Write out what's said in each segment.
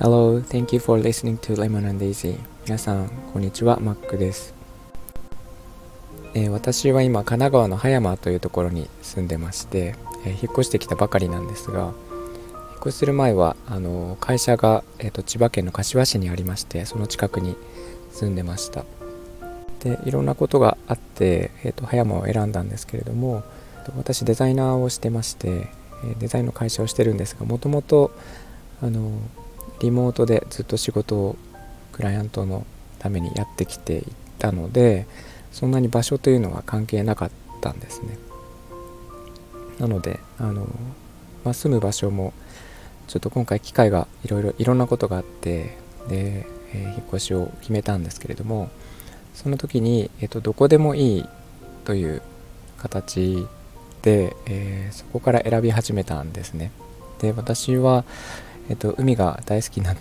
Hello, thank you for listening to Lemon and Daisy. 皆さん、こんにちは、マックです、えー私は今、神奈川の葉山というところに住んでまして、えー引っ越してきたばかりなんですが引っ越しする前はあの会社が、えーと千葉県の柏市にありましてその近くに住んでました。でいろんなことがあって、えーと葉山を選んだんですけれども私デザイナーをしてましてデザインの会社をしてるんですがもともとリモートでずっと仕事をクライアントのためにやってきていたのでそんなに場所というのは関係なかったんですね。なのであの、まあ、住む場所もちょっと今回機会がいろいろいろんなことがあってで、えー引っ越しを決めたんですけれどもその時に、えっとどこでもいいという形、えーそこから選び始めたんですね。で私は、えっと海が大好きなっ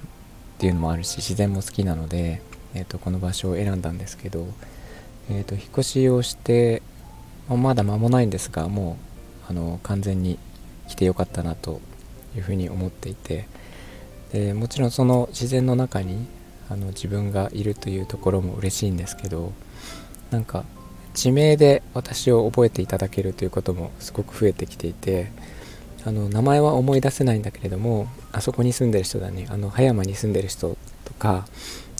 ていうのもあるし自然も好きなので、えっとこの場所を選んだんですけど、えっと引っ越しをしてままだ間もないんですがもうあの完全に来てよかったなというふうに思っていてでもちろんその自然の中にあの自分がいるというところも嬉しいんですけどなんか地名で私を覚えていただけるということもすごく増えてきていてあの名前は思い出せないんだけれどもあそこに住んでる人だね。あの葉山に住んでる人とか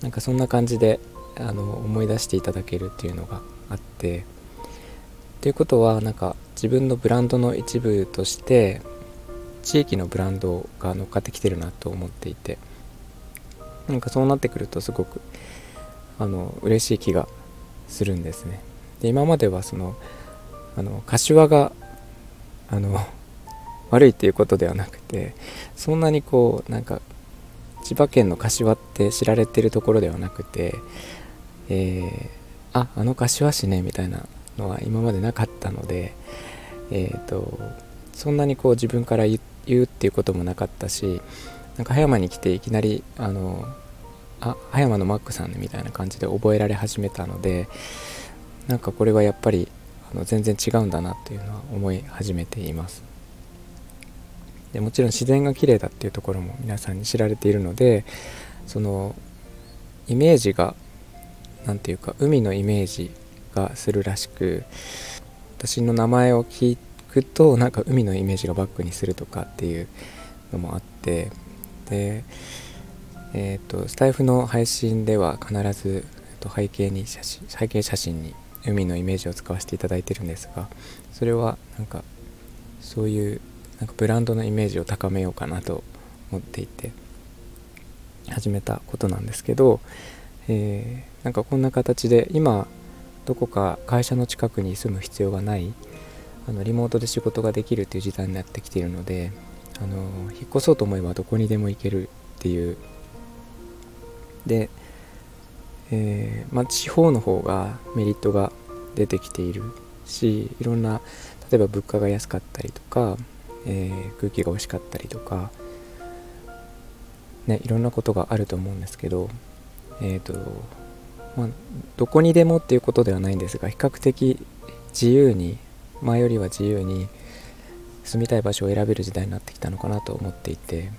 なんかそんな感じであの思い出していただけるっていうのがあって。っていうことはなんか自分のブランドの一部として地域のブランドが乗っかってきてるなと思っていて。なんかそうなってくるとすごくあの嬉しい気がするんですね。で今まではそのあの柏があの 悪いっていうことではなくてそんなにこうなんか千葉県の柏って知られてるところではなくて、えーああの柏市ねみたいなのは今までなかったので、えー、とそんなにこう自分から言う言うっていうこともなかったしなんか葉山に来ていきなりあのあ葉山のマックさんねみたいな感じで覚えられ始めたのでなんかこれはやっぱりあの全然違うんだなっていうのは思い始めています。でもちろん自然が綺麗だっていうところも皆さんに知られているのでそのイメージがなんていうか海のイメージがするらしく私の名前を聞くとなんか海のイメージがバックにするとかっていうのもあってでえー、とスタイフの配信では必ず、えっと背景に写真背景写真に海のイメージを使わせていただいてるんですがそれはなんかそういうなんかブランドのイメージを高めようかなと思っていて始めたことなんですけど、えーなんかこんな形で今どこか会社の近くに住む必要がないあのリモートで仕事ができるっていう時代になってきているのであの引っ越そうと思えばどこにでも行けるっていう。で、えーまあ、地方の方がメリットが出てきているしいろんな例えば物価が安かったりとか、えー空気が美味しかったりとか、ね、いろんなことがあると思うんですけど、えーとまあ、どこにでもっていうことではないんですが比較的自由に前よりは自由に住みたい場所を選べる時代になってきたのかなと思っていて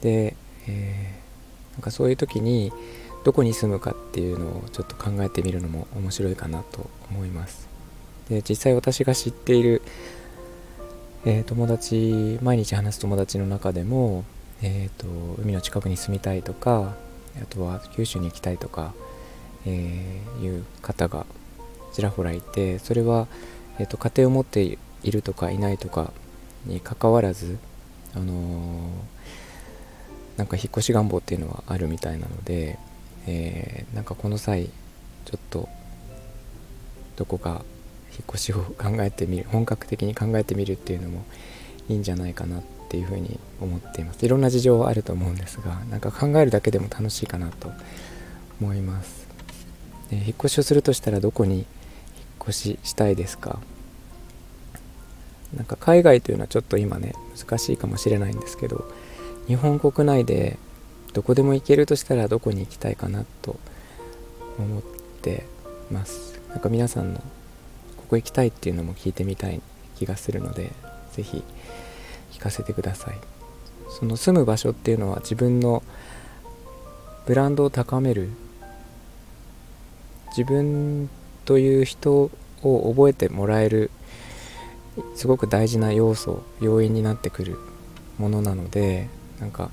で、えーなんかそういう時にどこに住むかっていうのをちょっと考えてみるのも面白いかなと思います。で実際私が知っている、えー友達毎日話す友達の中でも、えー、と海の近くに住みたいとかあとは九州に行きたいとか、えーいう方がちらほらいてそれは、えー、と家庭を持っているとかいないとかにかかわらず、あのーなんか引っ越し願望っていうのはあるみたいなので、えーなんかこの際ちょっとどこか引っ越しを考えてみる本格的に考えてみるっていうのもいいんじゃないかなっていうふうに思っています。いろんな事情はあると思うんですがなんか考えるだけでも楽しいかなと思います。で引っ越しをするとしたらどこに引っ越ししたいですか？なんか海外というのはちょっと今ね難しいかもしれないんですけど日本国内でどこでも行けるとしたらどこに行きたいかなと思ってます。なんか皆さんのここ行きたいっていうのも聞いてみたい気がするのでぜひ聞かせてください。その住む場所っていうのは自分のブランドを高める自分という人を覚えてもらえるすごく大事な要素要因になってくるものなのでなんか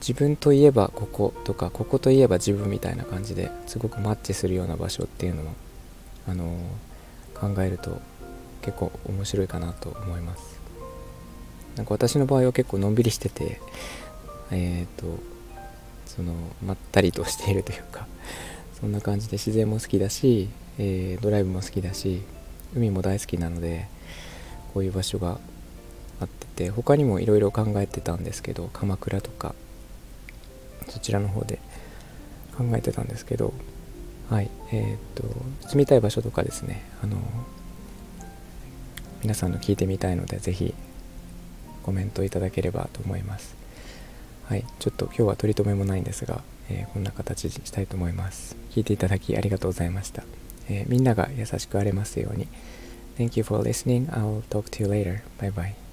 自分といえばこことかここといえば自分みたいな感じですごくマッチするような場所っていうのも、あのー、考えると結構面白いかなと思います。なんか私の場合は結構のんびりしててえっ、ー、とそのまったりとしているというかそんな感じで自然も好きだし、えー、ドライブも好きだし海も大好きなのでこういう場所があってて他にもいろいろ考えてたんですけど鎌倉とかそちらの方で考えてたんですけどはいえっ、と住みたい場所とかですねあの皆さんの聞いてみたいので是非コメントいただければと思いますはいちょっと今日は取り留めもないんですが、えー、こんな形にしたいと思います聞いていただきありがとうございました、えー、みんなが優しくあれますように Thank you for listening. I'll talk to you later. Bye bye.